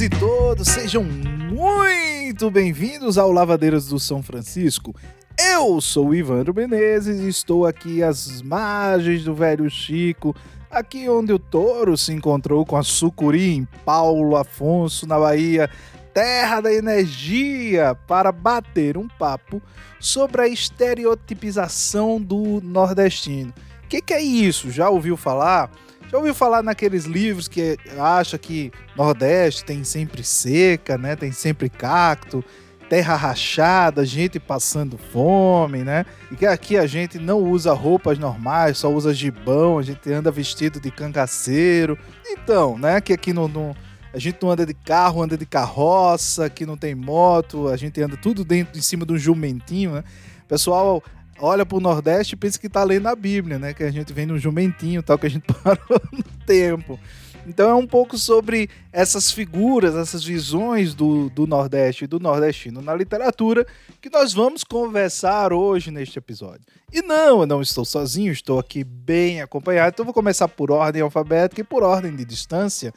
e todos, sejam muito bem-vindos ao Lavadeiras do São Francisco. Eu sou Ivandro Menezes e estou aqui às margens do velho Chico, aqui onde o touro se encontrou com a sucuri em Paulo Afonso, na Bahia, terra da energia, para bater um papo sobre a estereotipização do nordestino. O que, que é isso? Já ouviu falar? Já ouviu falar naqueles livros que acha que Nordeste tem sempre seca, né? Tem sempre cacto, terra rachada, gente passando fome, né? E que aqui a gente não usa roupas normais, só usa gibão, a gente anda vestido de cangaceiro. Então, né? Que aqui no, no a gente não anda de carro, anda de carroça, aqui não tem moto, a gente anda tudo dentro, em cima de um jumentinho, né? Pessoal olha pro Nordeste e pensa que tá lendo a Bíblia, né? Que a gente vem no jumentinho tal, que a gente parou no tempo. Então é um pouco sobre essas figuras, essas visões do, do Nordeste e do nordestino na literatura que nós vamos conversar hoje neste episódio. E não, eu não estou sozinho, estou aqui bem acompanhado, então vou começar por ordem alfabética e por ordem de distância.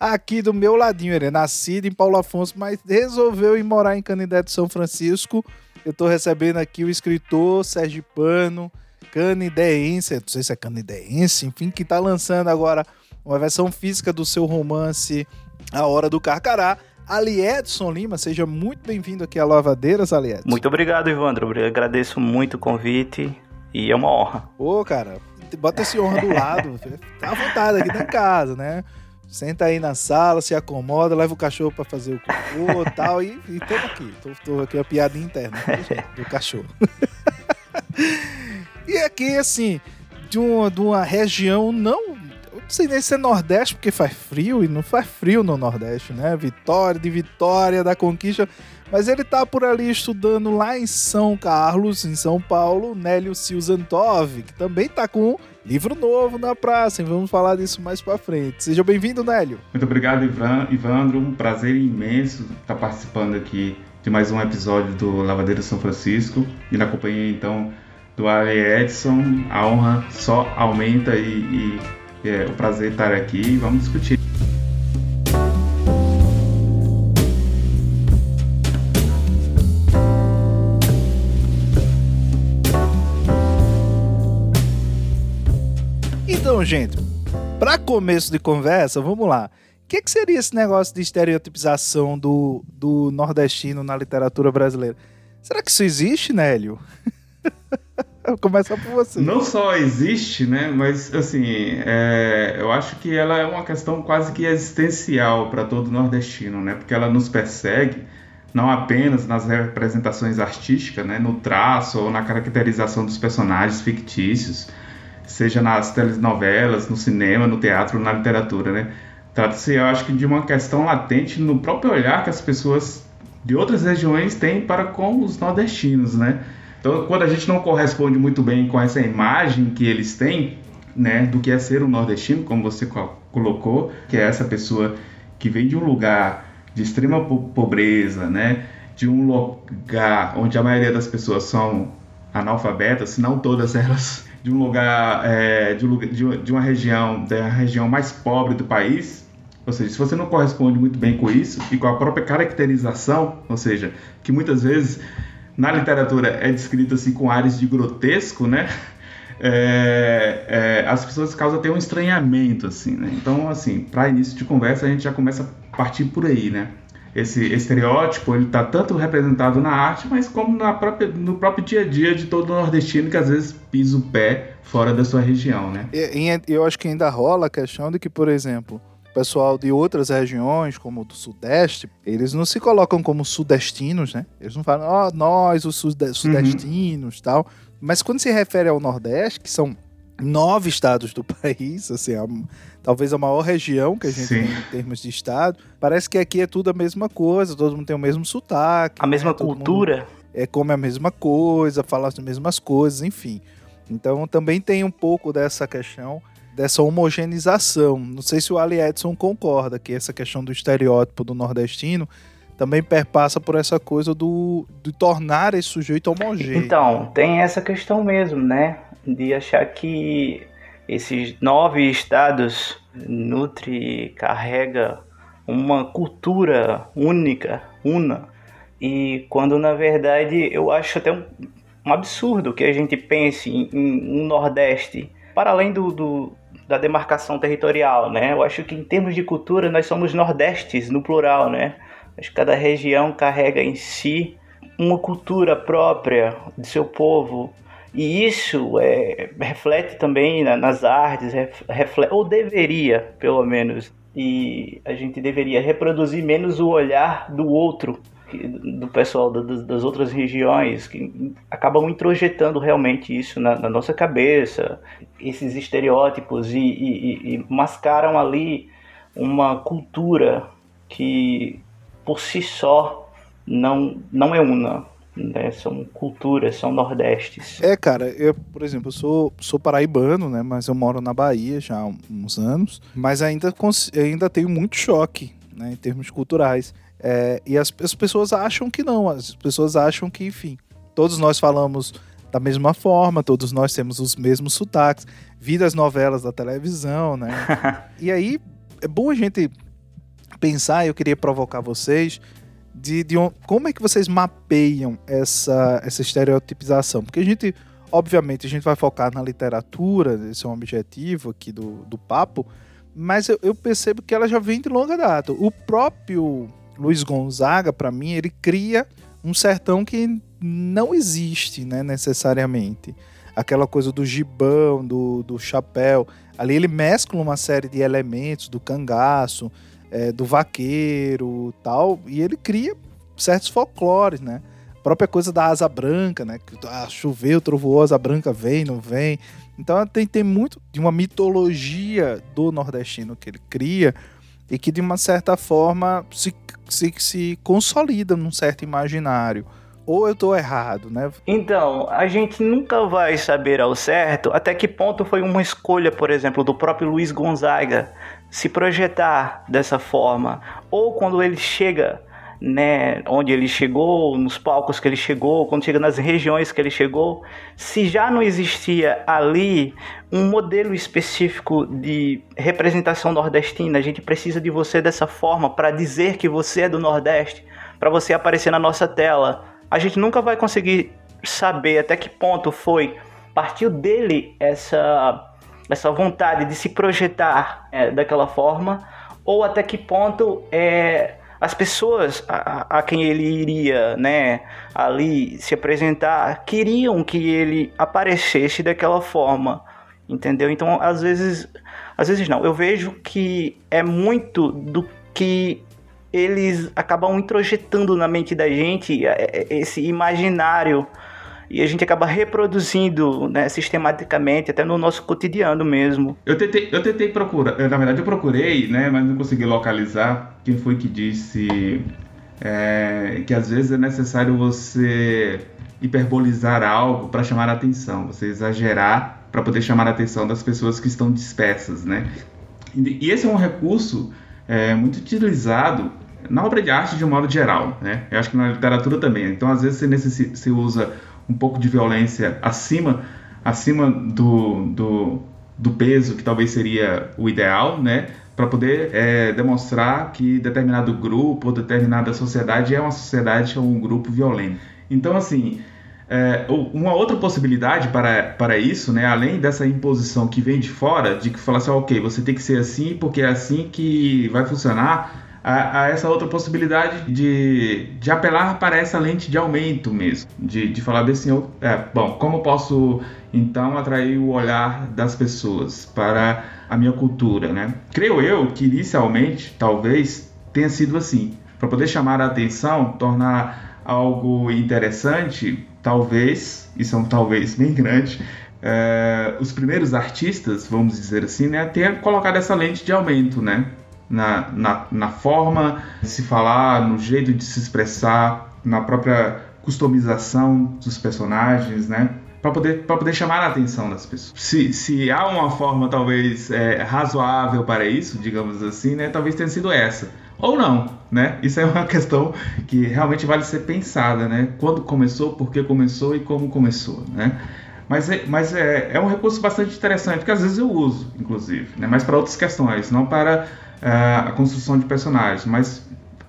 Aqui do meu ladinho, ele é nascido em Paulo Afonso, mas resolveu ir morar em Canindé de São Francisco eu estou recebendo aqui o escritor Pano, canideense, não sei se é canideense, enfim, que está lançando agora uma versão física do seu romance A Hora do Carcará. Ali Edson Lima, seja muito bem-vindo aqui a Lavadeiras, Ali Edson. Muito obrigado, Ivandro. Eu agradeço muito o convite e é uma honra. Ô, cara, bota esse honra do lado. tá à vontade aqui na casa, né? Senta aí na sala, se acomoda, leva o cachorro para fazer o cocô e tal, e, e tô aqui. Tô, tô aqui a piada interna do cachorro. e aqui, assim, de uma, de uma região não. Eu não sei nem se é Nordeste, porque faz frio, e não faz frio no Nordeste, né? Vitória de Vitória, da Conquista. Mas ele tá por ali estudando lá em São Carlos, em São Paulo, Nélio Silzantov, que também tá com livro novo na praça, e vamos falar disso mais para frente. Seja bem-vindo, Nélio. Muito obrigado, Ivan, Ivandro. Um prazer imenso estar participando aqui de mais um episódio do Lavadeiro São Francisco e na companhia, então, do Ali Edson. A honra só aumenta e, e é o prazer estar aqui. Vamos discutir. Então, gente, para começo de conversa, vamos lá. O que, que, seria esse negócio de estereotipização do, do nordestino na literatura brasileira? Será que isso existe, Nélio? Vou começar por você. Não só existe, né? Mas, assim, é, eu acho que ela é uma questão quase que existencial para todo nordestino, né? Porque ela nos persegue não apenas nas representações artísticas, né? No traço ou na caracterização dos personagens fictícios, seja nas telenovelas, no cinema, no teatro, na literatura, né? Trata-se, eu acho que, de uma questão latente no próprio olhar que as pessoas de outras regiões têm para com os nordestinos, né? Então, quando a gente não corresponde muito bem com essa imagem que eles têm, né, do que é ser um nordestino, como você colocou, que é essa pessoa que vem de um lugar de extrema pobreza, né, de um lugar onde a maioria das pessoas são analfabetas, se não todas elas de um lugar, é, de, de, uma região, da região mais pobre do país, ou seja, se você não corresponde muito bem com isso e com a própria caracterização, ou seja, que muitas vezes na literatura é descrito assim com áreas de grotesco, né? É, é, as pessoas causam até um estranhamento, assim, né? Então, assim, para início de conversa, a gente já começa a partir por aí, né? Esse estereótipo ele está tanto representado na arte, mas como na própria, no próprio dia a dia de todo nordestino que às vezes pisa o pé fora da sua região, né? E, eu acho que ainda rola a questão de que, por exemplo, o pessoal de outras regiões, como do Sudeste, eles não se colocam como sudestinos, né? Eles não falam, ó, oh, nós, os sudestinos uhum. tal. Mas quando se refere ao Nordeste, que são nove estados do país, assim, a, talvez a maior região que a gente Sim. tem em termos de estado. Parece que aqui é tudo a mesma coisa, todo mundo tem o mesmo sotaque. A né? mesma cultura. É, come a mesma coisa, fala as mesmas coisas, enfim. Então também tem um pouco dessa questão, dessa homogeneização. Não sei se o Ali Edson concorda que essa questão do estereótipo do nordestino também perpassa por essa coisa do de tornar esse sujeito homogêneo. Então, tem essa questão mesmo, né? De achar que esses nove estados nutre, carrega uma cultura única, una, e quando na verdade eu acho até um, um absurdo que a gente pense em, em um Nordeste, para além do, do, da demarcação territorial, né? Eu acho que em termos de cultura nós somos Nordestes no plural, né? Acho que cada região carrega em si uma cultura própria de seu povo, e isso é, reflete também nas artes, reflete, ou deveria, pelo menos. E a gente deveria reproduzir menos o olhar do outro, do pessoal das outras regiões, que acabam introjetando realmente isso na, na nossa cabeça, esses estereótipos, e, e, e mascaram ali uma cultura que por si só não, não é una né? São culturas, são nordestes. É, cara, eu, por exemplo, eu sou, sou paraibano, né? Mas eu moro na Bahia já há uns anos. Mas ainda, ainda tenho muito choque, né? Em termos culturais. É, e as, as pessoas acham que não. As pessoas acham que, enfim, todos nós falamos da mesma forma, todos nós temos os mesmos sotaques. Vi das novelas da televisão, né? e aí, é bom a gente pensar, eu queria provocar vocês de, de um, como é que vocês mapeiam essa, essa estereotipização? Porque a gente, obviamente, a gente vai focar na literatura, esse é um objetivo aqui do, do papo, mas eu, eu percebo que ela já vem de longa data. O próprio Luiz Gonzaga, para mim, ele cria um sertão que não existe, né, necessariamente. Aquela coisa do gibão, do, do chapéu. Ali ele mescla uma série de elementos do cangaço, é, do vaqueiro tal, e ele cria certos folclores, né? A própria coisa da asa branca, né? Que ah, choveu, trovoou, asa branca vem, não vem. Então tem, tem muito de uma mitologia do nordestino que ele cria e que de uma certa forma se, se, se consolida num certo imaginário. Ou eu estou errado, né? Então, a gente nunca vai saber ao certo até que ponto foi uma escolha, por exemplo, do próprio Luiz Gonzaga se projetar dessa forma, ou quando ele chega, né, onde ele chegou, nos palcos que ele chegou, quando chega nas regiões que ele chegou, se já não existia ali um modelo específico de representação nordestina, a gente precisa de você dessa forma para dizer que você é do Nordeste, para você aparecer na nossa tela. A gente nunca vai conseguir saber até que ponto foi partiu dele essa essa vontade de se projetar é, daquela forma, ou até que ponto é, as pessoas a, a, quem ele iria né, ali se apresentar queriam que ele aparecesse daquela forma, entendeu? Então, às vezes, às vezes não. Eu vejo que é muito do que eles acabam introjetando na mente da gente é, é, esse imaginário e a gente acaba reproduzindo né, sistematicamente, até no nosso cotidiano mesmo. Eu tentei, eu tentei procurar, na verdade eu procurei, né, mas não consegui localizar quem foi que disse é, que às vezes é necessário você hiperbolizar algo para chamar a atenção, você exagerar para poder chamar a atenção das pessoas que estão dispersas, né? E esse é um recurso é, muito utilizado na obra de arte de um modo geral, né? Eu acho que na literatura também. Então, às vezes, você, você usa um pouco de violência acima, acima do, do, do peso que talvez seria o ideal, né? Para poder é, demonstrar que determinado grupo ou determinada sociedade é uma sociedade ou um grupo violento. Então, assim, é, uma outra possibilidade para, para isso, né, além dessa imposição que vem de fora, de que fala assim, ok, você tem que ser assim porque é assim que vai funcionar, a, a, essa outra possibilidade de, de apelar para essa lente de aumento mesmo, de, de falar assim, é, bom, como posso então atrair o olhar das pessoas para a minha cultura, né? Creio eu que inicialmente, talvez, tenha sido assim, para poder chamar a atenção, tornar algo interessante, talvez, isso é um talvez bem grande, é, os primeiros artistas, vamos dizer assim, né, tenham colocado essa lente de aumento, né? Na, na, na forma de se falar, no jeito de se expressar, na própria customização dos personagens, né? Para poder, poder chamar a atenção das pessoas. Se, se há uma forma talvez é, razoável para isso, digamos assim, né? Talvez tenha sido essa. Ou não, né? Isso é uma questão que realmente vale ser pensada, né? Quando começou, por que começou e como começou, né? Mas, é, mas é, é um recurso bastante interessante, que às vezes eu uso, inclusive, né? mas para outras questões, não para a construção de personagens, mas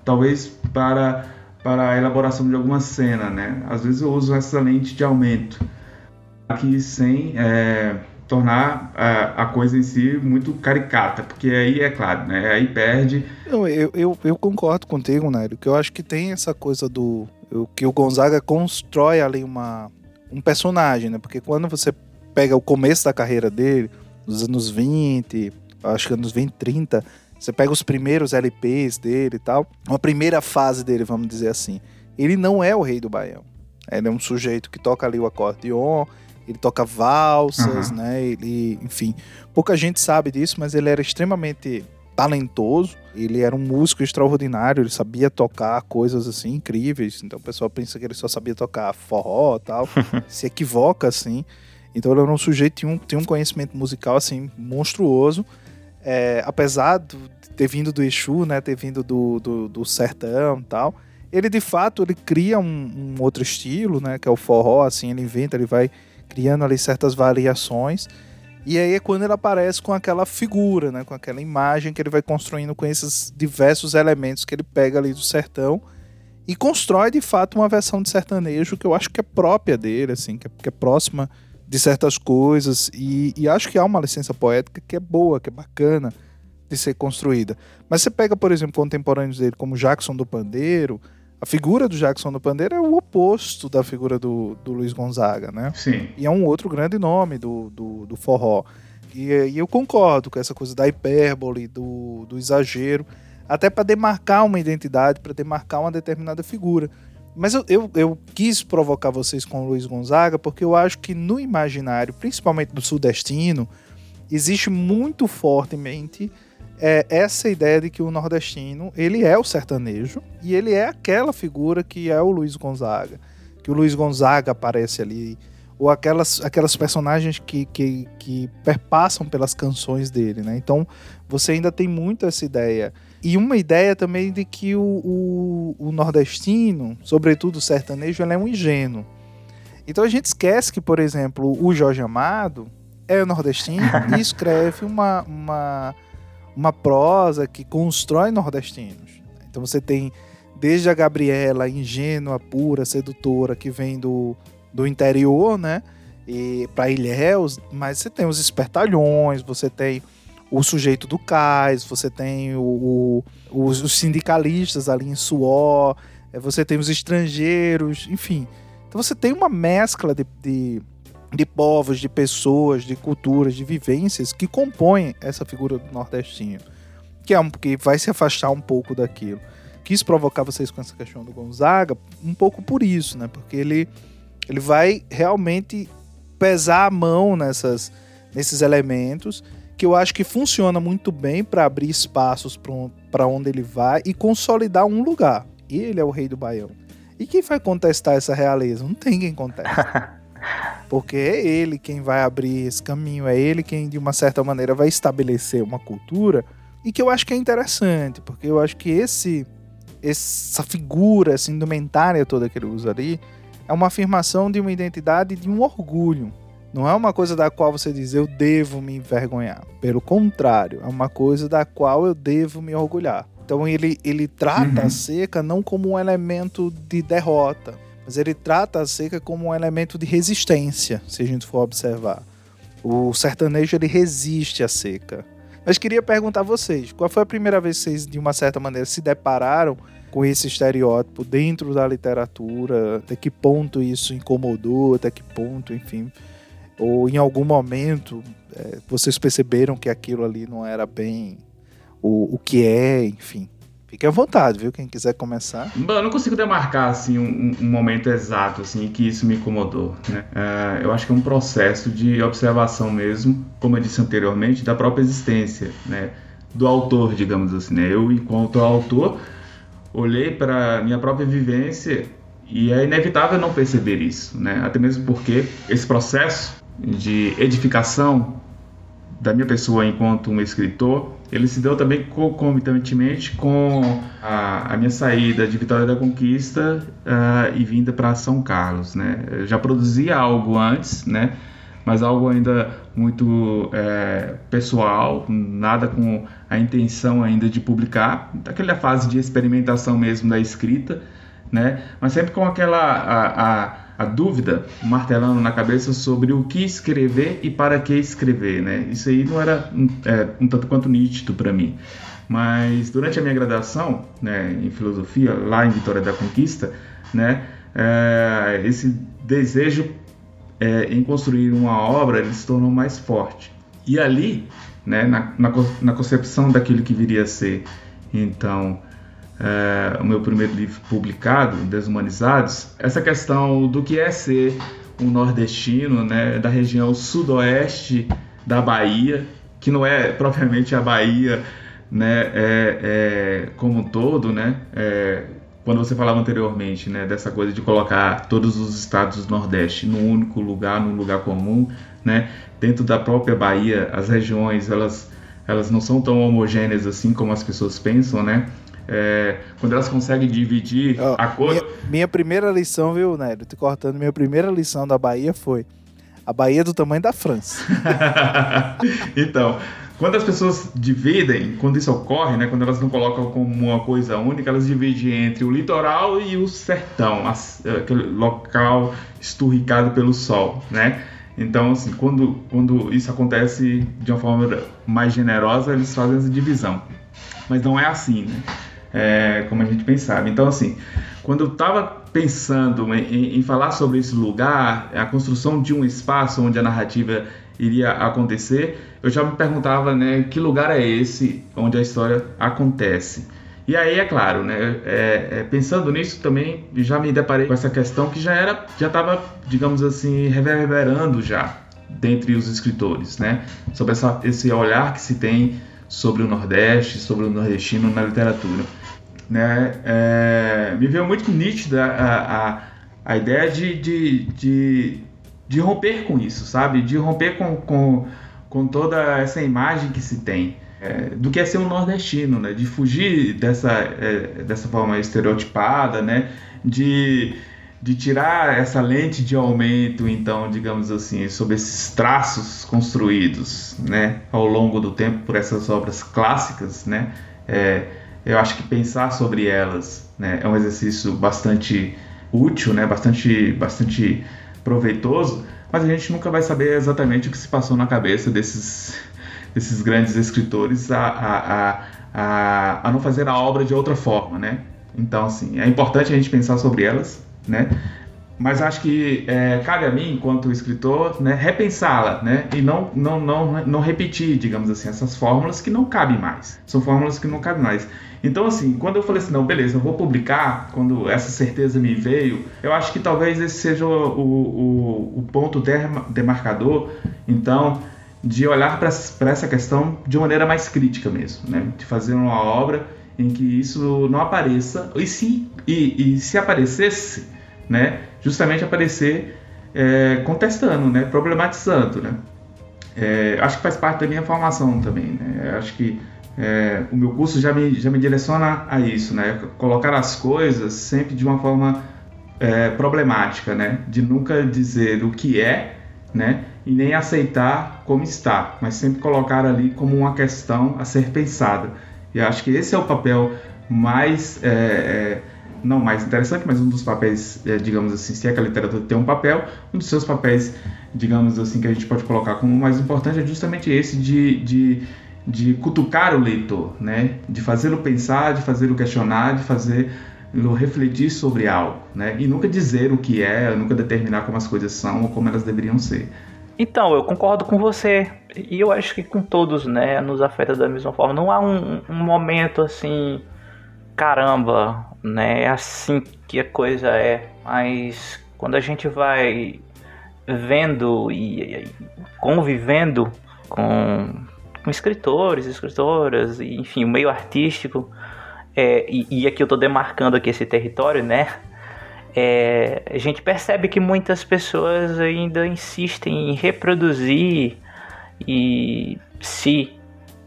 talvez para para a elaboração de alguma cena, né? Às vezes eu uso essa lente de aumento aqui sem é, tornar a, a, coisa em si muito caricata, porque aí é claro, né? Aí perde. Eu, eu, eu concordo contigo, Nário, que eu acho que tem essa coisa do que o Gonzaga constrói ali uma um personagem, né? Porque quando você pega o começo da carreira dele, nos anos 20, acho que anos 20, 30, você pega os primeiros LPs dele e tal, uma primeira fase dele, vamos dizer assim. Ele não é o rei do baião. Ele é um sujeito que toca ali o acordeon, ele toca valsas, uhum. né? Ele, enfim, pouca gente sabe disso, mas ele era extremamente talentoso. Ele era um músico extraordinário, ele sabia tocar coisas assim incríveis. Então o pessoal pensa que ele só sabia tocar forró e tal. se equivoca assim. Então ele era um sujeito que tinha um, tinha um conhecimento musical assim monstruoso. É, apesar de ter vindo do Exu, né, ter vindo do, do, do sertão e tal, ele de fato ele cria um, um, outro estilo, né, que é o forró, assim, ele inventa, ele vai criando ali certas variações. E aí é quando ele aparece com aquela figura, né, com aquela imagem que ele vai construindo com esses diversos elementos que ele pega ali do sertão e constrói de fato uma versão de sertanejo que eu acho que é própria dele, assim, que é, que é próxima de certas coisas e, e, acho que há uma licença poética que é boa, que é bacana de ser construída. Mas você pega, por exemplo, contemporâneos dele como Jackson do Pandeiro, a figura do Jackson do Pandeiro é o oposto da figura do, do Luiz Gonzaga, né? Sim. E é um outro grande nome do, do, do forró. E, e, eu concordo com essa coisa da hipérbole, do, do exagero, até para demarcar uma identidade, para demarcar uma determinada figura. Mas eu, eu, eu, quis provocar vocês com o Luiz Gonzaga porque eu acho que no imaginário, principalmente do sudestino, existe muito fortemente é, essa ideia de que o nordestino ele é o sertanejo e ele é aquela figura que é o Luiz Gonzaga. Que o Luiz Gonzaga aparece ali, ou aquelas, aquelas personagens que, que, que perpassam pelas canções dele. Né? Então você ainda tem muito essa ideia e uma ideia também de que o, o, o nordestino, sobretudo o sertanejo, ele é um ingênuo. Então a gente esquece que, por exemplo, o Jorge Amado é nordestino e escreve uma, uma, uma prosa que constrói nordestinos. Então você tem desde a Gabriela, ingênua, pura, sedutora, que vem do, do interior, né? E para Ilhéus, mas você tem os espertalhões, você tem o sujeito do cais, você tem o, o, os, sindicalistas ali em suor, é, você tem os estrangeiros, enfim. Então você tem uma mescla de, de, de povos, de pessoas, de culturas, de vivências que compõem essa figura do nordestino, que é um que vai se afastar um pouco daquilo. Quis provocar vocês com essa questão do Gonzaga um pouco por isso, né? Porque ele, ele vai realmente pesar a mão nessas, nesses elementos que eu acho que funciona muito bem para abrir espaços para onde ele vai e consolidar um lugar. Ele é o rei do Baião. E quem vai contestar essa realeza? Não tem quem conteste. Porque é ele quem vai abrir esse caminho, é ele quem, de uma certa maneira, vai estabelecer uma cultura e que eu acho que é interessante, porque eu acho que esse essa figura, essa indumentária toda que ele usa ali, é uma afirmação de uma identidade, de um orgulho. Não é uma coisa da qual você diz eu devo me envergonhar. Pelo contrário, é uma coisa da qual eu devo me orgulhar. Então ele, ele trata uhum. a seca não como um elemento de derrota, mas ele trata a seca como um elemento de resistência, se a gente for observar. O sertanejo ele resiste à seca. Mas queria perguntar a vocês, qual foi a primeira vez que vocês, de uma certa maneira, se depararam com esse estereótipo dentro da literatura? Até que ponto isso incomodou? Até que ponto, enfim, ou em algum momento é, vocês perceberam que aquilo ali não era bem o, o que é, enfim. Fique à vontade, viu? Quem quiser começar. Eu não consigo demarcar assim um, um momento exato assim que isso me incomodou. Né? É, eu acho que é um processo de observação mesmo, como eu disse anteriormente, da própria existência, né? Do autor, digamos assim. Né? Eu, enquanto autor, olhei para minha própria vivência e é inevitável não perceber isso, né? Até mesmo porque esse processo de edificação da minha pessoa enquanto um escritor, ele se deu também concomitantemente com a, a minha saída de Vitória da Conquista uh, e vinda para São Carlos, né? Eu já produzia algo antes, né? mas algo ainda muito é, pessoal, nada com a intenção ainda de publicar, daquela fase de experimentação mesmo da escrita, né? Mas sempre com aquela a, a, a dúvida martelando na cabeça sobre o que escrever e para que escrever, né? Isso aí não era é, um tanto quanto nítido para mim. Mas durante a minha graduação, né, em filosofia, lá em Vitória da Conquista, né, é, esse desejo é, em construir uma obra ele se tornou mais forte. E ali, né, na, na, na concepção daquilo que viria a ser, então, é, o meu primeiro livro publicado, Desumanizados, essa questão do que é ser um nordestino, né, da região sudoeste da Bahia, que não é propriamente a Bahia né, é, é, como um todo, né, é, quando você falava anteriormente, né, dessa coisa de colocar todos os estados do Nordeste num único lugar, num lugar comum, né, dentro da própria Bahia, as regiões elas elas não são tão homogêneas assim como as pessoas pensam, né? É, quando elas conseguem dividir oh, a coisa. Minha, minha, primeira lição, viu, Nélio? Te cortando, minha primeira lição da Bahia foi a Bahia é do tamanho da França. então, quando as pessoas dividem, quando isso ocorre, né, quando elas não colocam como uma coisa única, elas dividem entre o litoral e o sertão, aquele local esturricado pelo sol, né? Então, assim, quando, quando isso acontece de uma forma mais generosa, eles fazem essa divisão. Mas não é assim, né? É, como a gente pensava. Então, assim, quando eu estava pensando em, em, falar sobre esse lugar, a construção de um espaço onde a narrativa iria acontecer, eu já me perguntava, né, que lugar é esse onde a história acontece. E aí, é claro, né, é, é, pensando nisso também, já me deparei com essa questão que já era, já estava, digamos assim, reverberando já dentre os escritores, né, sobre essa, esse olhar que se tem sobre o Nordeste, sobre o nordestino na literatura. Né, é, me veio muito nítida a, a, a ideia de, de, de de romper com isso, sabe? De romper com, com, com toda essa imagem que se tem é, do que é ser um nordestino, né? De fugir dessa, é, dessa forma estereotipada, né? De, de tirar essa lente de aumento, então, digamos assim, sobre esses traços construídos, né? Ao longo do tempo por essas obras clássicas, né? É, eu acho que pensar sobre elas né, é um exercício bastante útil, né? Bastante, bastante proveitoso, mas a gente nunca vai saber exatamente o que se passou na cabeça desses, desses grandes escritores a, a, a, a não fazer a obra de outra forma, né? Então, assim, é importante a gente pensar sobre elas, né? Mas acho que é, cabe a mim, enquanto escritor, né, repensá-la, né? E não, não, não, não repetir, digamos assim, essas fórmulas que não cabem mais. São fórmulas que não cabem mais. Então, assim, quando eu falei assim, não, beleza, eu vou publicar, quando essa certeza me veio, eu acho que talvez esse seja o, o, o ponto demarcador, então, de olhar para essa questão de maneira mais crítica mesmo, né? De fazer uma obra em que isso não apareça, e se, e, e se aparecesse, né? Justamente aparecer é, contestando, né? Problematizando, né? É, acho que faz parte da minha formação também, né? Acho que é, o meu curso já me, já me direciona a isso, né? Colocar as coisas sempre de uma forma é, problemática, né? De nunca dizer o que é, né? E nem aceitar como está, mas sempre colocar ali como uma questão a ser pensada. E acho que esse é o papel mais é, é não mais interessante, mas um dos papéis, é, digamos assim, se é que a literatura tem um papel, um dos seus papéis, digamos assim, que a gente pode colocar como mais importante é justamente esse de, de de cutucar o leitor, né? de fazê-lo pensar, de fazê-lo questionar, de fazê-lo refletir sobre algo, né? e nunca dizer o que é, nunca determinar como as coisas são ou como elas deveriam ser. Então, eu concordo com você. E eu acho que com todos, né, nos afeta da mesma forma. Não há um, um momento assim, caramba, né, é assim que a coisa é. Mas quando a gente vai vendo e, e convivendo com com escritores, escritoras, enfim, o meio artístico. É, e, e, aqui eu estou demarcando aqui esse território, né? É, a gente percebe que muitas pessoas ainda insistem em reproduzir e se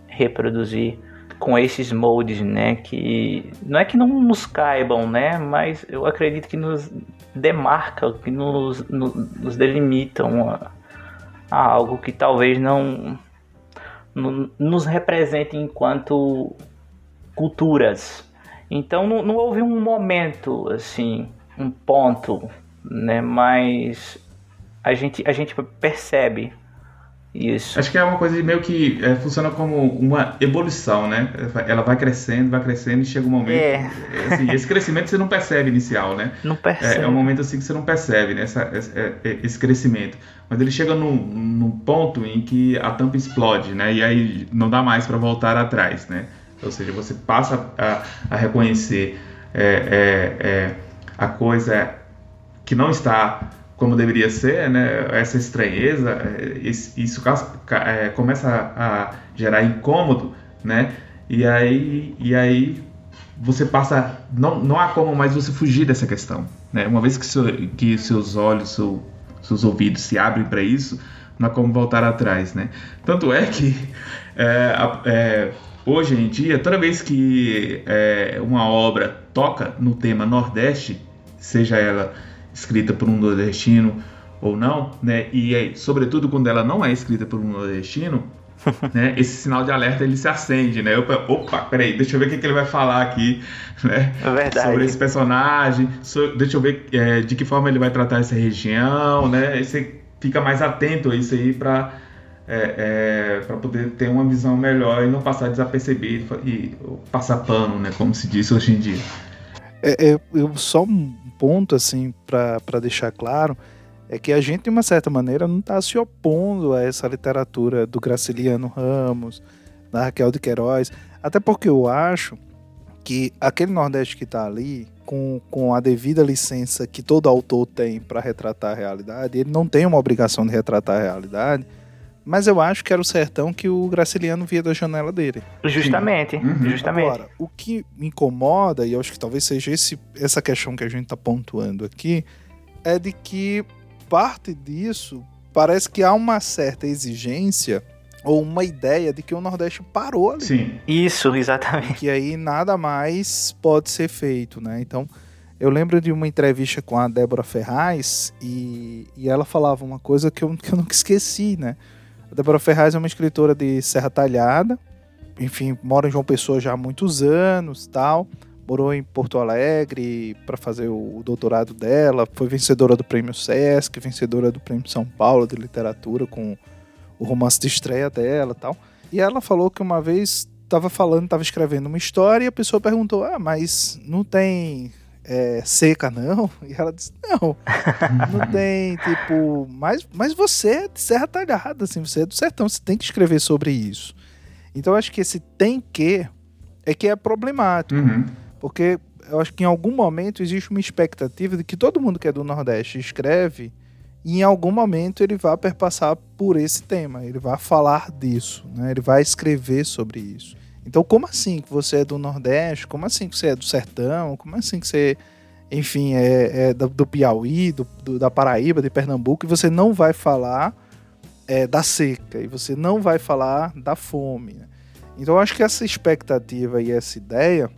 reproduzir com esses moldes, né? Que não é que não nos caibam, né? Mas eu acredito que nos demarcam, que nos, nos, nos delimitam a, a algo que talvez não nos represente enquanto culturas. Então não, não houve um momento assim, um ponto, né? Mas a gente, a gente percebe isso. Acho que é uma coisa de meio que é, funciona como uma evolução, né? Ela vai crescendo, vai crescendo e chega um momento. É. Assim, esse crescimento você não percebe inicial, né? Não percebe. É, é um momento assim que você não percebe né? Essa, esse, é, é, esse crescimento. Mas ele chega num, num ponto em que a tampa explode, né? E aí não dá mais para voltar atrás, né? Ou seja, você passa a, a reconhecer é, a coisa que não está como deveria ser, né? Essa estranheza, é, isso é, começa a gerar incômodo, né? E aí, e aí você passa, não, não há como mais você fugir dessa questão, né? Uma vez que, seu, que seus olhos, seu, seus ouvidos se abrem para isso, não há como voltar atrás, né? Tanto é que é, é, hoje em dia, toda vez que é, uma obra toca no tema Nordeste, seja ela escrita por um nordestino ou não, né? E aí, sobretudo quando ela não é escrita por um nordestino, né? Esse sinal de alerta ele se acende, né? Opa, opa, peraí, deixa eu ver o que, que ele vai falar aqui, né? É verdade. Sobre esse personagem, so, deixa eu ver é, de que forma ele vai tratar essa região, né? E você fica mais atento a isso aí para é, é, para poder ter uma visão melhor e não passar desapercebido e passar pano, né? Como se diz hoje em dia. É, é, eu só um ponto assim para deixar claro é que a gente de uma certa maneira não está se opondo a essa literatura do Graciliano Ramos, da Raquel de Queiroz, até porque eu acho que aquele Nordeste que está ali, com, com a devida licença que todo autor tem para retratar a realidade, ele não tem uma obrigação de retratar a realidade, mas eu acho que era o sertão que o Graciliano via da janela dele. Justamente, uhum. justamente. Agora, o que me incomoda, e eu acho que talvez seja esse, essa questão que a gente está pontuando aqui, é de que parte disso parece que há uma certa exigência ou uma ideia de que o Nordeste parou ali. Sim. Isso, exatamente. Que aí nada mais pode ser feito, né? Então, eu lembro de uma entrevista com a Débora Ferraz e, e ela falava uma coisa que eu, que eu nunca esqueci, né? A Débora Ferraz é uma escritora de Serra Talhada, enfim, mora em João Pessoa já há muitos anos, tal. Morou em Porto Alegre para fazer o, doutorado dela, foi vencedora do Prêmio Sesc, vencedora do Prêmio São Paulo de literatura com o romance de estreia dela, tal. E ela falou que uma vez estava falando, estava escrevendo uma história e a pessoa perguntou: "Ah, mas não tem é, seca, não? E ela disse, não, não tem, tipo, mas, mas você é de Serra Talhada, assim, você é do sertão, você tem que escrever sobre isso. Então eu acho que esse tem que é que é problemático, uhum. porque eu acho que em algum momento existe uma expectativa de que todo mundo que é do Nordeste escreve e em algum momento ele vai perpassar por esse tema, ele vai falar disso, né? ele vai escrever sobre isso. Então, como assim que você é do Nordeste? Como assim que você é do Sertão? Como assim que você, enfim, é, é do, do, Piauí, do, do, da Paraíba, de Pernambuco, e você não vai falar é, da seca, e você não vai falar da fome. Né? Então, eu acho que essa expectativa e essa ideia,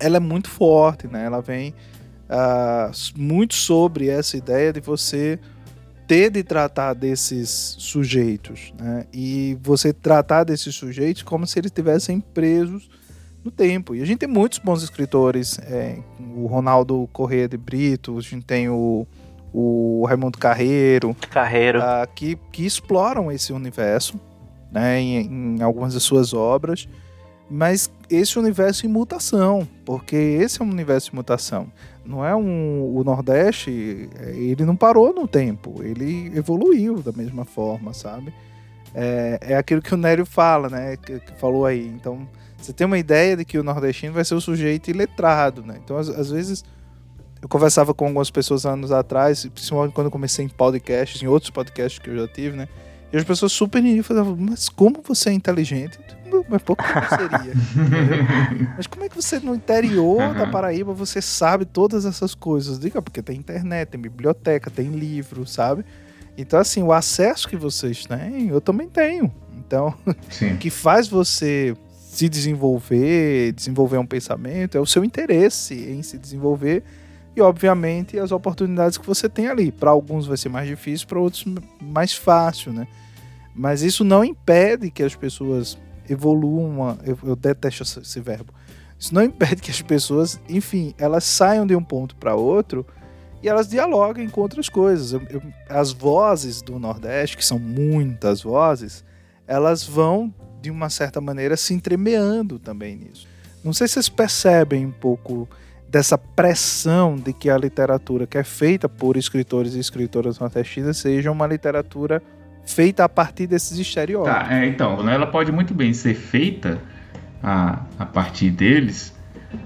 ela é muito forte, né? Ela vem uh, muito sobre essa ideia de você ter de tratar desses sujeitos, né? E você tratar desses sujeitos como se eles estivessem presos no tempo. E a gente tem muitos bons escritores, é, o Ronaldo Corrêa de Brito, a gente tem o, o Raimundo Carreiro, Carreiro. Uh, que, que exploram esse universo né, em, em algumas de suas obras, mas esse universo em mutação, porque esse é um universo em mutação não é um o Nordeste ele não parou no tempo ele evoluiu da mesma forma sabe? É, é aquilo que o Nélio fala né que, que, falou aí. Então você tem uma ideia de que o nordestino vai ser o sujeito iletrado né? Então às, vezes eu conversava com algumas pessoas anos atrás principalmente quando eu comecei em podcasts em outros podcasts que eu já tive né? E as pessoas super falavam, mas como você é inteligente? Mas pouco seria. mas como é que você, no interior uhum. da Paraíba, você sabe todas essas coisas? Diga, porque tem internet, tem biblioteca, tem livro, sabe? Então, assim, o acesso que vocês têm, eu também tenho. Então, o que faz você se desenvolver, desenvolver um pensamento, é o seu interesse em se desenvolver e, obviamente, as oportunidades que você tem ali. Para alguns vai ser mais difícil, para outros mais fácil, né? Mas isso não impede que as pessoas evoluam. Eu, eu detesto esse verbo. Isso não impede que as pessoas, enfim, elas saiam de um ponto para outro e elas dialoguem com outras coisas. Eu, eu, as vozes do Nordeste, que são muitas vozes, elas vão, de uma certa maneira, se entremeando também nisso. Não sei se vocês percebem um pouco dessa pressão de que a literatura que é feita por escritores e escritoras nordestinas seja uma literatura feita a partir desses estereótipos. Tá, é, então, né, ela pode muito bem ser feita a, a partir deles,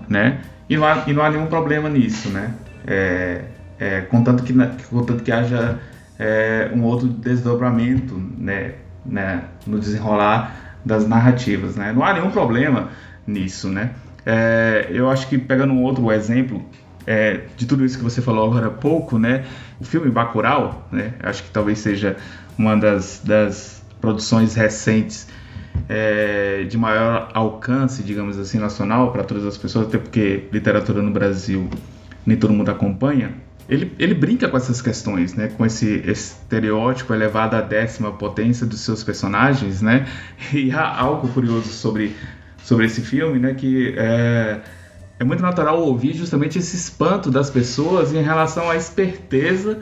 né? E não, há, e não há nenhum problema nisso, né? É, é, contanto, que, contanto que haja é, um outro desdobramento, né, né? No desenrolar das narrativas, né? Não há nenhum problema nisso, né? É, eu acho que pegando um outro exemplo é, de tudo isso que você falou agora há pouco, né? O filme Bacurau, né? Acho que talvez seja uma das, das produções recentes é, de maior alcance, digamos assim, nacional para todas as pessoas, até porque literatura no Brasil nem todo mundo acompanha. Ele, ele brinca com essas questões, né? Com esse estereótipo elevado à décima potência dos seus personagens, né? E há algo curioso sobre sobre esse filme, né? Que é, é muito natural ouvir justamente esse espanto das pessoas em relação à esperteza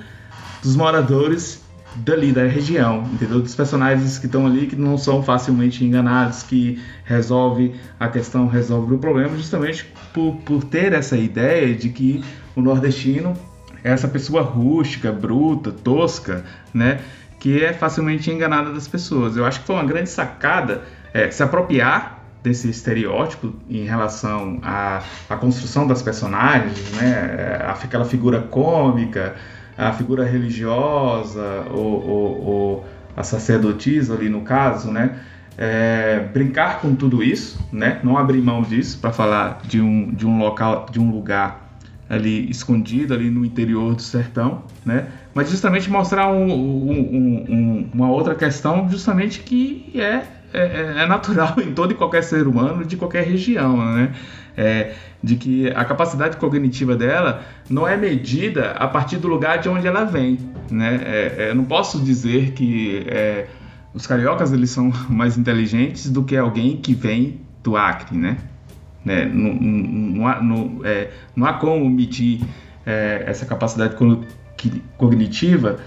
dos moradores dali da região, entendeu? Dos personagens que estão ali que não são facilmente enganados, que resolve a questão, resolve o problema, justamente por, por ter essa ideia de que o nordestino é essa pessoa rústica, bruta, tosca, né? Que é facilmente enganada das pessoas. Eu acho que foi uma grande sacada é, se apropriar desse estereótipo em relação à, à construção das personagens, né? Aquela figura cômica, a figura religiosa ou, ou, ou a sacerdotisa ali no caso, né? É, brincar com tudo isso, né? Não abrir mão disso para falar de um, de um local, de um lugar ali escondido ali no interior do sertão, né? Mas justamente mostrar um, um, um, uma outra questão, justamente que é é, é, natural em todo e qualquer ser humano de qualquer região, né? É, de que a capacidade cognitiva dela não é medida a partir do lugar de onde ela vem, né? É, é eu não posso dizer que é, os cariocas eles são mais inteligentes do que alguém que vem do Acre, né? né? Não, não, não, há, não, não há como medir essa capacidade cognitiva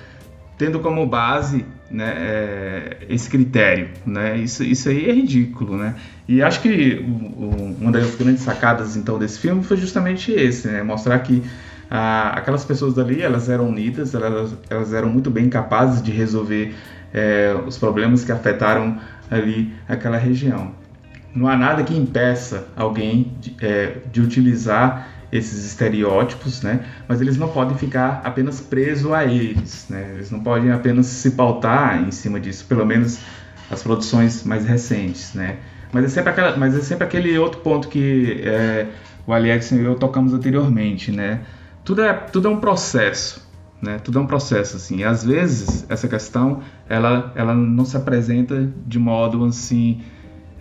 tendo como base né, é, esse critério, né? Isso, isso aí é ridículo, né? E acho que o, uma das grandes sacadas então desse filme foi justamente esse, né? Mostrar que ah, aquelas pessoas dali elas eram unidas, elas, elas eram muito bem capazes de resolver é, os problemas que afetaram ali aquela região. Não há nada que impeça alguém de, é, de utilizar esses estereótipos, né? Mas eles não podem ficar apenas presos a eles, né? Eles não podem apenas se pautar em cima disso, pelo menos as produções mais recentes, né? Mas é sempre, aquela, mas é sempre aquele outro ponto que é, o Alex e eu tocamos anteriormente, né? Tudo é, tudo é um processo, né? Tudo é um processo, assim. E às vezes essa questão ela, ela não se apresenta de modo assim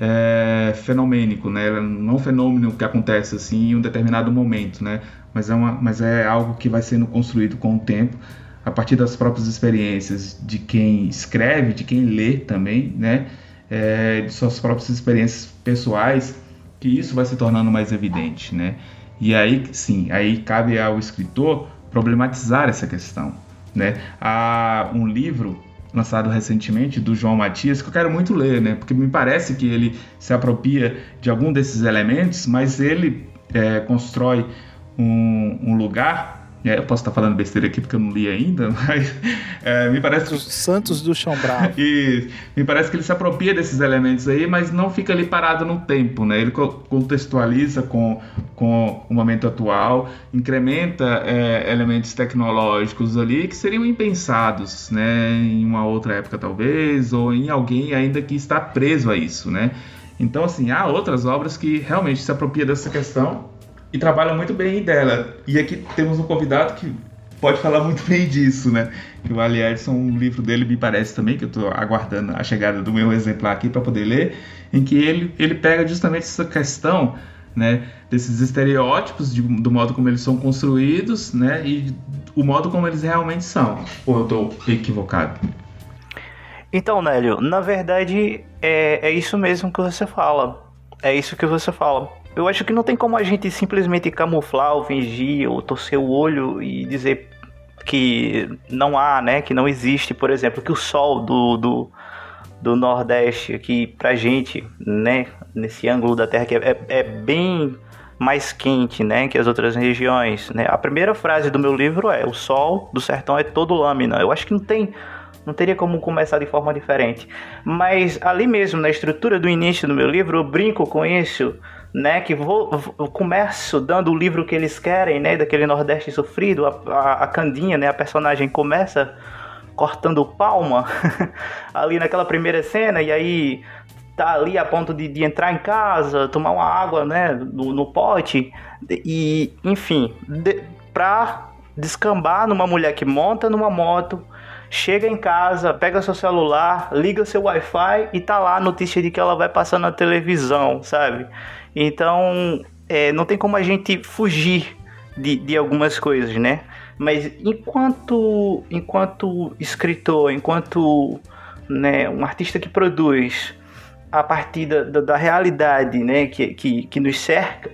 é, fenomênico, né? Não é um fenômeno que acontece assim em um determinado momento, né? Mas é, uma, mas é algo que vai sendo construído com o tempo, a partir das próprias experiências de quem escreve, de quem lê também, né? É, de suas próprias experiências pessoais, que isso vai se tornando mais evidente, né? E aí, sim, aí cabe ao escritor problematizar essa questão, né? Há um livro lançado recentemente do João Matias que eu quero muito ler, né? Porque me parece que ele se apropria de algum desses elementos, mas ele é, constrói um, um lugar é, eu posso estar falando besteira aqui porque eu não li ainda, mas é, me parece. Os Santos do Chão Bravo. e me parece que ele se apropria desses elementos aí, mas não fica ali parado no tempo, né? Ele contextualiza com, com o momento atual, incrementa é, elementos tecnológicos ali que seriam impensados, né? Em uma outra época, talvez, ou em alguém ainda que está preso a isso, né? Então, assim, há outras obras que realmente se apropriam dessa questão e trabalha muito bem dela. E aqui temos um convidado que pode falar muito bem disso, né? Que o Ali Edson, um livro dele me parece também, que eu estou aguardando a chegada do meu exemplar aqui para poder ler, em que ele, ele pega justamente essa questão né, desses estereótipos de, do modo como eles são construídos, né, e o modo como eles realmente são. Ou eu estou equivocado? Então, Nélio, na verdade é, é isso mesmo que você fala. É isso que você fala. Eu acho que não tem como a gente simplesmente camuflar ou fingir ou torcer o olho e dizer que não há, né, que não existe, por exemplo, que o sol do, do, do Nordeste aqui pra gente, né, nesse ângulo da Terra que é, é bem mais quente, né, que as outras regiões, né? A primeira frase do meu livro é: "O sol do sertão é todo lâmina". Eu acho que não tem não teria como começar de forma diferente. Mas ali mesmo na estrutura do início do meu livro, eu brinco com isso, né, que vou, começo dando o livro que eles querem, né, daquele Nordeste sofrido, a, a, a Candinha, né, a personagem começa cortando palma ali naquela primeira cena e aí tá ali a ponto de, de entrar em casa, tomar uma água, né, no, no pote e, enfim, de, pra descambar numa mulher que monta numa moto, chega em casa, pega seu celular, liga seu Wi-Fi e tá lá a notícia de que ela vai passar na televisão, sabe? Então, é, não tem como a gente fugir de, de algumas coisas, né? Mas enquanto, enquanto escritor, enquanto né, um artista que produz a partir da, da, da realidade né, que, que, que nos cerca,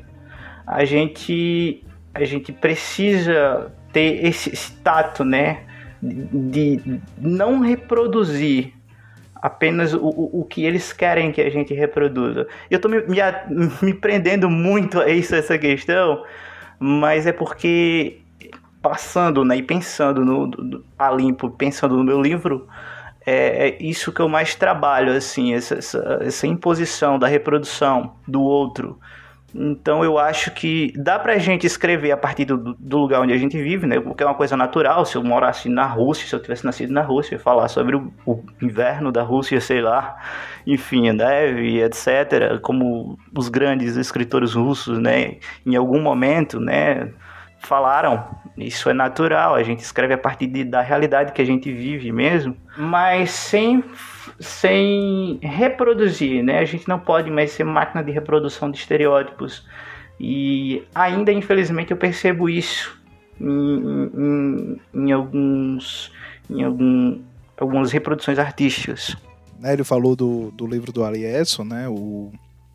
a gente, a gente precisa ter esse, esse tato, né? De, de não reproduzir apenas o, o, que eles querem que a gente reproduza. Eu estou me, me, me, prendendo muito a isso, essa questão, mas é porque passando né, e pensando no, a limpo, pensando no meu livro, é, é, isso que eu mais trabalho, assim, essa, essa, essa imposição da reprodução do outro, então eu acho que dá pra gente escrever a partir do, do, lugar onde a gente vive, né? Porque é uma coisa natural. Se eu morasse na Rússia, se eu tivesse nascido na Rússia, falar sobre o, o inverno da Rússia, sei lá, enfim, neve, etc. Como os grandes escritores russos, né? Em algum momento, né? Falaram, isso é natural, a gente escreve a partir de, da realidade que a gente vive mesmo, mas sem sem reproduzir, né? A gente não pode mais ser máquina de reprodução de estereótipos. E ainda, infelizmente, eu percebo isso em, em, em alguns, em algum, algumas reproduções artísticas. Né, ele falou do, do livro do Aliesso, né? O,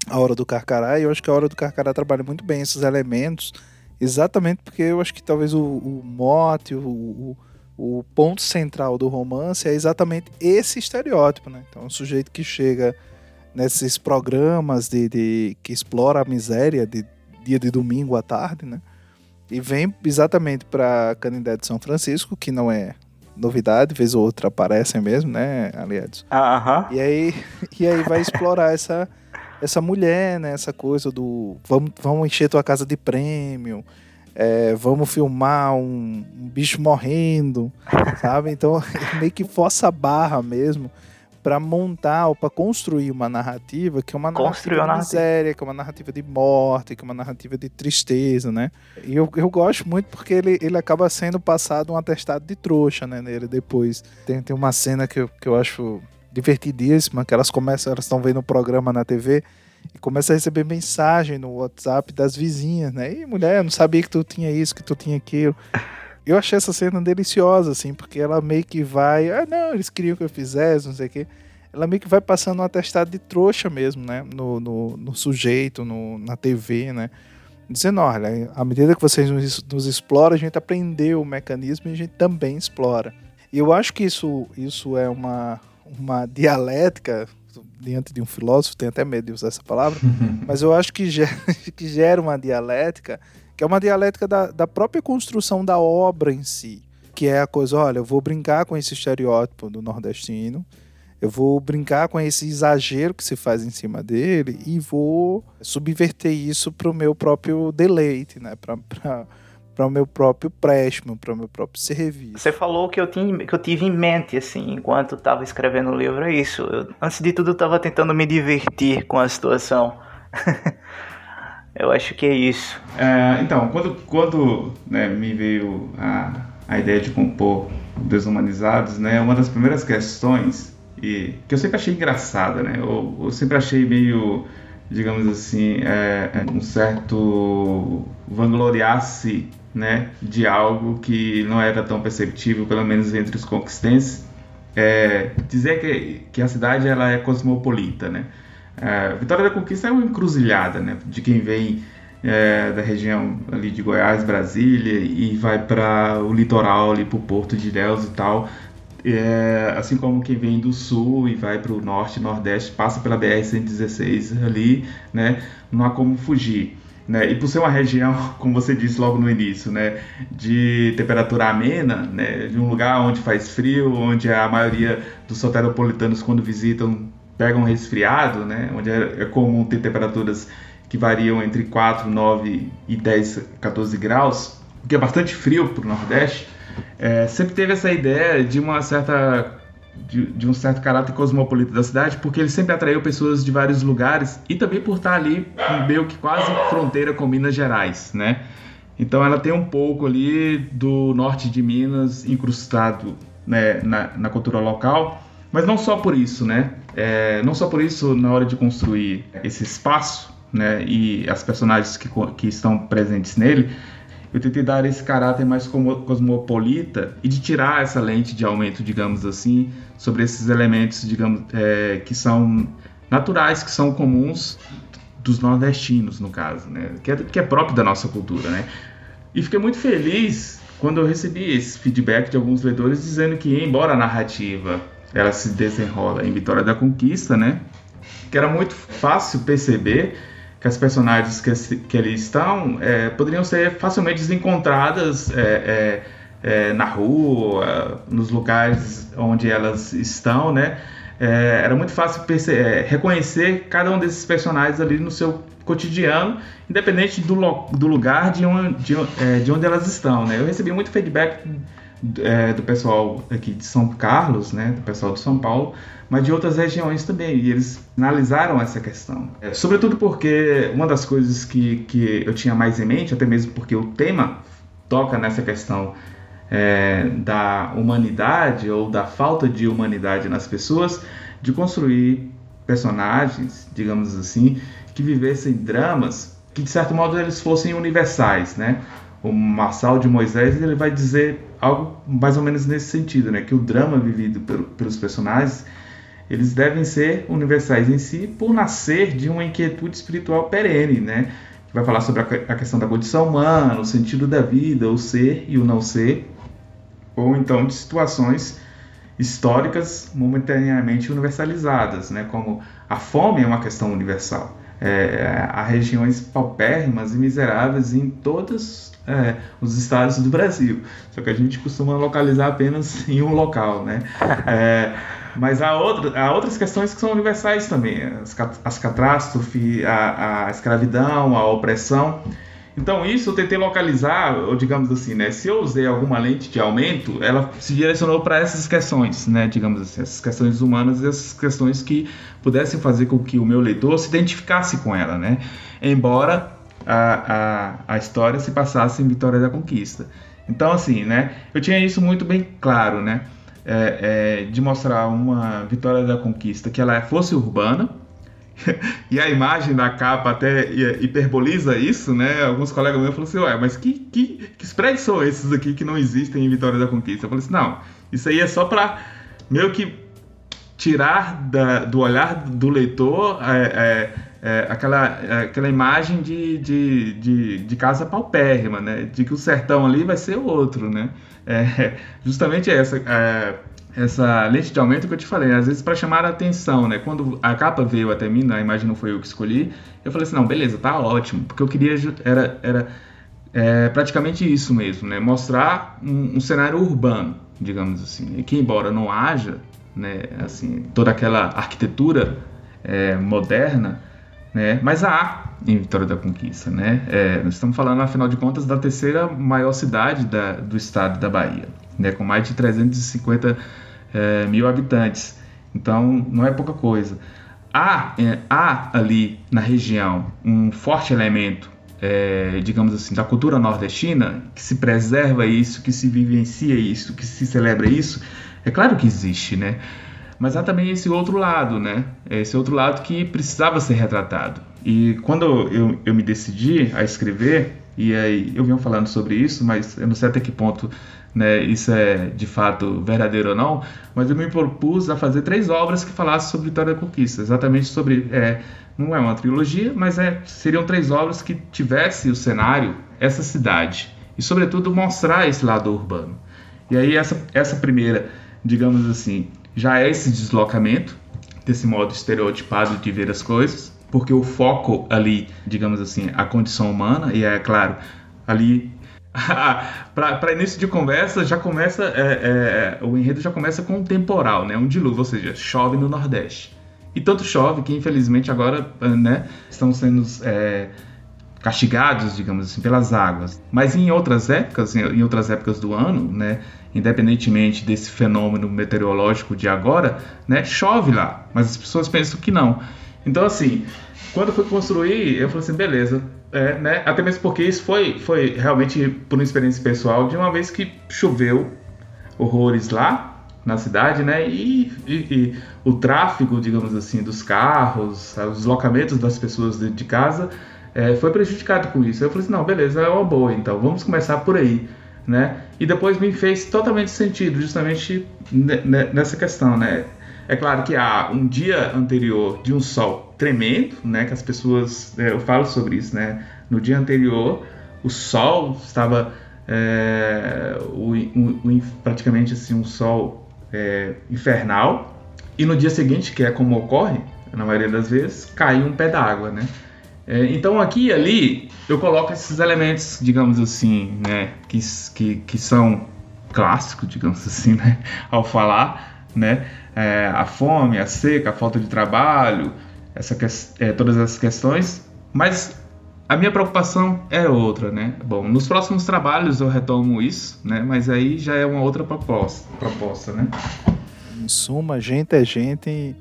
a Hora do Carcará, e eu acho que a Hora do Carcará trabalha muito bem esses elementos, exatamente porque eu acho que talvez o, o mote, o, o o ponto central do romance é exatamente esse estereótipo, né? Então, um sujeito que chega nesses programas de, de que explora a miséria de dia de domingo à tarde, né? E vem exatamente para Canindé de São Francisco, que não é novidade, vez ou outra aparecem mesmo, né, aliados? Aham. E aí, e aí vai explorar essa, essa mulher, né? Essa coisa do vamos, vamos encher tua casa de prêmio, é, vamos filmar um, um, bicho morrendo, sabe? Então, meio que força a barra mesmo para montar ou para construir uma narrativa que é uma narrativa de miséria, que é uma narrativa de morte, que é uma narrativa de tristeza, né? E eu, eu gosto muito porque ele, ele acaba sendo passado um atestado de trouxa, né, nele depois. Tem, tem uma cena que eu, que eu acho divertidíssima, que elas começam, elas estão vendo o programa na TV e começa a receber mensagem no WhatsApp das vizinhas, né? E mulher, eu não sabia que tu tinha isso, que tu tinha aquilo. Eu achei essa cena deliciosa, assim, porque ela meio que vai. Ah, não, eles queriam que eu fizesse, não sei o quê. Ela meio que vai passando um atestado de trouxa mesmo, né? No, no, no sujeito, no, na TV, né? Dizendo, olha, à medida que vocês nos, nos exploram, a gente aprendeu o mecanismo e a gente também explora. E eu acho que isso, isso é uma, uma dialética diante de um filósofo, tenho até medo de usar essa palavra, mas eu acho que gera, que gera uma dialética, que é uma dialética da, da própria construção da obra em si, que é a coisa, olha, eu vou brincar com esse estereótipo do nordestino, eu vou brincar com esse exagero que se faz em cima dele e vou subverter isso para o meu próprio deleite, né? Pra, para o meu próprio préstimo, para o meu próprio serviço. Você falou que eu, tinha, que eu tive em mente, assim, enquanto estava escrevendo o livro, é isso. Eu, antes de tudo, eu estava tentando me divertir com a situação. eu acho que é isso. É, então, quando, quando né, me veio a, a ideia de compor Desumanizados, né, uma das primeiras questões e, que eu sempre achei engraçada, né, eu, eu sempre achei meio digamos assim, é, é, um certo vangloriar-se né, de algo que não era tão perceptível, pelo menos entre os conquistenses. É, dizer que, que a cidade ela é cosmopolita, né? É, Vitória da Conquista é uma encruzilhada, né? De quem vem é, da região ali de Goiás, Brasília e vai para o litoral ali para o Porto de Ilhéus e tal. É, assim como quem vem do sul e vai para o norte, nordeste, passa pela BR-116 ali, né? Não há como fugir. Né? E por ser uma região, como você disse logo no início, né, de temperatura amena, né, de um lugar onde faz frio, onde a maioria dos soteropolitanos quando visitam pegam resfriado, né, onde é, é comum ter temperaturas que variam entre 4, 9 e 10, 14 graus, o que é bastante frio para o Nordeste, é, sempre teve essa ideia de uma certa de, de, um certo caráter cosmopolita da cidade, porque ele sempre atraiu pessoas de vários lugares e também por estar ali meio que quase fronteira com Minas Gerais, né? Então ela tem um pouco ali do norte de Minas incrustado né, na, na cultura local, mas não só por isso, né? É, não só por isso na hora de construir esse espaço, né? E as personagens que, que estão presentes nele, eu tentei dar esse caráter mais cosmopolita e de tirar essa lente de aumento, digamos assim, sobre esses elementos, digamos, é, que são naturais, que são comuns dos nordestinos, no caso, né? Que é, que é próprio da nossa cultura, né? E fiquei muito feliz quando eu recebi esse feedback de alguns leitores dizendo que, embora a narrativa ela se desenrola em Vitória da Conquista, né? Que era muito fácil perceber que as personagens que, que ali estão é, poderiam ser facilmente encontradas é, é, é, na rua, nos locais onde elas estão, né? É, era muito fácil é, reconhecer cada um desses personagens ali no seu cotidiano, independente do, do lugar de onde, de, de onde elas estão, né? Eu recebi muito feedback é, do pessoal aqui de São Carlos, né, do pessoal de São Paulo, mas de outras regiões também, e eles analisaram essa questão. É, sobretudo porque uma das coisas que, que eu tinha mais em mente, até mesmo porque o tema toca nessa questão é, da humanidade ou da falta de humanidade nas pessoas, de construir personagens, digamos assim, que vivessem dramas que de certo modo eles fossem universais, né? o Marçal de Moisés ele vai dizer algo mais ou menos nesse sentido, né? Que o drama vivido pelo, pelos personagens eles devem ser universais em si por nascer de uma inquietude espiritual perene, né? Que vai falar sobre a, questão da condição humana, o sentido da vida, o ser e o não ser, ou então de situações históricas momentaneamente universalizadas, né? Como a fome é uma questão universal. É, há regiões paupérrimas e miseráveis em todas é, os estados do Brasil. Só que a gente costuma localizar apenas em um local, né? É, mas há, há outras questões que são universais também. As, as catástrofes, a, a escravidão, a opressão. Então isso eu tentei localizar, ou digamos assim, né? Se eu usei alguma lente de aumento, ela se direcionou para essas questões, né? Digamos assim, essas questões humanas e essas questões que pudessem fazer com que o meu leitor se identificasse com ela, né? Embora a, a, a história se passasse em Vitória da Conquista. Então, assim, né? Eu tinha isso muito bem claro, né? É, é, de mostrar uma Vitória da Conquista que ela fosse urbana, e a imagem da capa até hiperboliza isso, né? Alguns colegas meus falaram assim, ué, mas que, que, que prédios são esses aqui que não existem em Vitória da Conquista? Eu falei assim, não, isso aí é só para meio que tirar da, do olhar do leitor é, é é, aquela, aquela imagem de, de, de, de, casa paupérrima, né? De que o sertão ali vai ser outro, né? É, justamente essa, é, essa lente de aumento que eu te falei, às vezes para chamar a atenção, né? Quando a capa veio até mim, a imagem não foi eu que escolhi, eu falei assim, não, beleza, tá ótimo, porque eu queria, era, era é, praticamente isso mesmo, né? Mostrar um, um cenário urbano, digamos assim, e que embora não haja, né, assim, toda aquela arquitetura é, moderna, né? Mas há em Vitória da Conquista, né? É, nós estamos falando, afinal de contas, da terceira maior cidade da, do estado da Bahia, né? Com mais de 350 é, mil habitantes. Então, não é pouca coisa. Há, é, há ali na região um forte elemento, é, digamos assim, da cultura nordestina, que se preserva isso, que se vivencia isso, que se celebra isso. É claro que existe, né? Mas há também esse outro lado, né? Esse outro lado que precisava ser retratado. E quando eu, eu me decidi a escrever, e aí eu venho falando sobre isso, mas eu não sei até que ponto né, isso é de fato verdadeiro ou não, mas eu me propus a fazer três obras que falassem sobre Vitória da Conquista, exatamente sobre, é, não é uma trilogia, mas é, seriam três obras que tivesse o cenário, essa cidade, e sobretudo mostrar esse lado urbano. E aí essa, essa primeira, digamos assim, já é esse deslocamento, desse modo estereotipado de ver as coisas, porque o foco ali, digamos assim, a condição humana, e é claro, ali para início de conversa já começa é, é, o enredo já começa com um temporal, né, um dilúvio, ou seja, chove no Nordeste. E tanto chove que infelizmente agora, né, estão sendo é, castigados, digamos assim, pelas águas. Mas em outras épocas, em outras épocas do ano, né, independentemente desse fenômeno meteorológico de agora, né, chove lá. Mas as pessoas pensam que não. Então assim, quando fui construir, eu falei assim, beleza, é, né? Até mesmo porque isso foi, foi realmente por uma experiência pessoal de uma vez que choveu horrores lá na cidade, né? E, e, e o tráfego, digamos assim, dos carros, os deslocamentos das pessoas dentro de casa é, foi prejudicado com isso. Eu falei assim, não, beleza, é uma boa, então vamos começar por aí, né? E depois me fez totalmente sentido, justamente nessa questão, né? É claro que há um dia anterior de um sol tremendo, né? Que as pessoas, é, eu falo sobre isso, né? No dia anterior, o sol estava é, o, o, praticamente assim um sol é, infernal e no dia seguinte, que é como ocorre na maioria das vezes, caiu um pé d'água, né? É, então aqui e ali eu coloco esses elementos, digamos assim, né? Que, que, que são clássicos, digamos assim, né? Ao falar, né? é, a fome, a seca, a falta de trabalho, essa, é, todas essas questões, mas a minha preocupação é outra, né? Bom, nos próximos trabalhos eu retomo isso, né? Mas aí já é uma outra proposta, proposta né? Em suma, gente é gente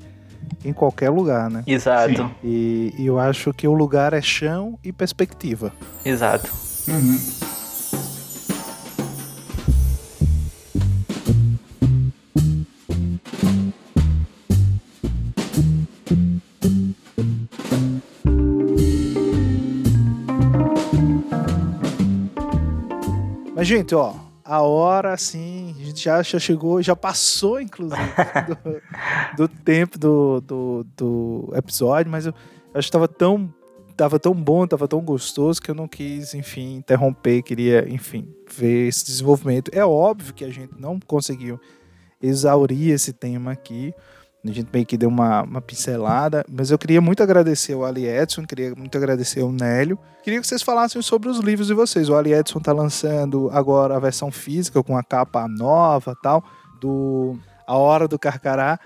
em qualquer lugar, né? Exato. E, e, eu acho que o lugar é chão e perspectiva. Exato. Uhum. Mas, gente, ó, a hora, assim, gente já, já chegou, já passou, inclusive, do, do tempo do, do, do, episódio, mas eu, acho que tava tão, tava tão bom, tava tão gostoso que eu não quis, enfim, interromper, queria, enfim, ver esse desenvolvimento. É óbvio que a gente não conseguiu exaurir esse tema aqui, a gente meio que deu uma, uma pincelada, mas eu queria muito agradecer o Ali Edson, queria muito agradecer o Nélio. Queria que vocês falassem sobre os livros de vocês. O Ali Edson está lançando agora a versão física com a capa nova tal, do A Hora do Carcará.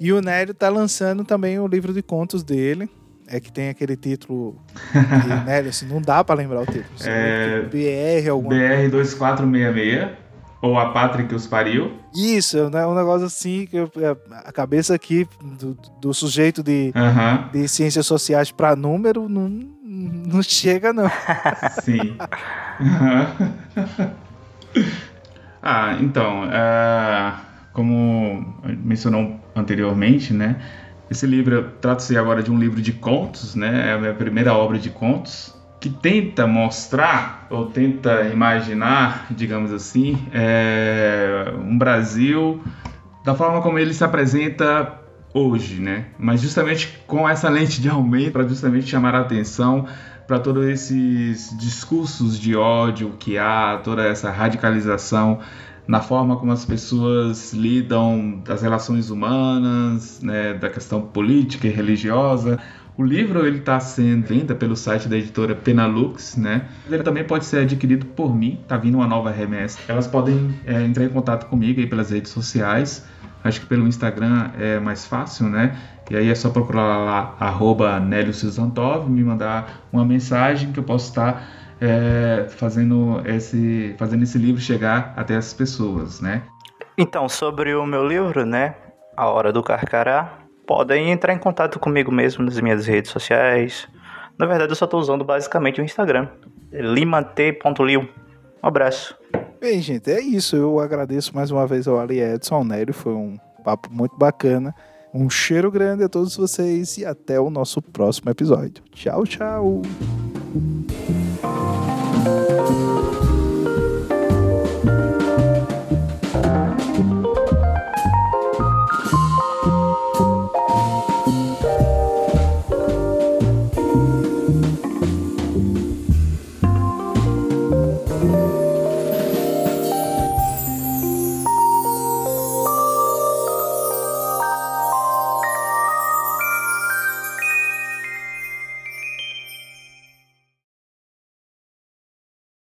E o Nélio está lançando também o livro de contos dele. É que tem aquele título. Que, Nélio, assim, não dá para lembrar o título. É... BR alguma BR 2466. Ou a pátria que os pariu. Isso, né? Um negócio assim, que eu, é, a cabeça aqui do, do sujeito de, uhum. de ciências sociais para número não, não chega, não. Sim. ah, então, uh, como mencionou anteriormente, né? Esse livro trata-se agora de um livro de contos, né? É a minha primeira obra de contos que tenta mostrar ou tenta imaginar, digamos assim, é, um Brasil da forma como ele se apresenta hoje, né? Mas justamente com essa lente de aumento para justamente chamar a atenção para todos esses discursos de ódio que há, toda essa radicalização na forma como as pessoas lidam das relações humanas, né, da questão política e religiosa, o livro ele está sendo venda pelo site da editora Penalux, né? Ele também pode ser adquirido por mim. Tá vindo uma nova remessa. Elas podem é, entrar em contato comigo aí pelas redes sociais. Acho que pelo Instagram é mais fácil, né? E aí é só procurar lá arroba me mandar uma mensagem que eu posso estar é, fazendo, esse, fazendo esse livro chegar até as pessoas, né? Então, sobre o meu livro, né? A Hora do Carcará, podem entrar em contato comigo mesmo nas minhas redes sociais. Na verdade, eu só estou usando basicamente o Instagram. limant.liu. Um abraço. Bem, gente, é isso. Eu agradeço mais uma vez ao Ali Edson, ao Nélio. Foi um, Papo muito bacana. Um cheiro grande a todos vocês e até o nosso próximo episódio. Tchau, tchau.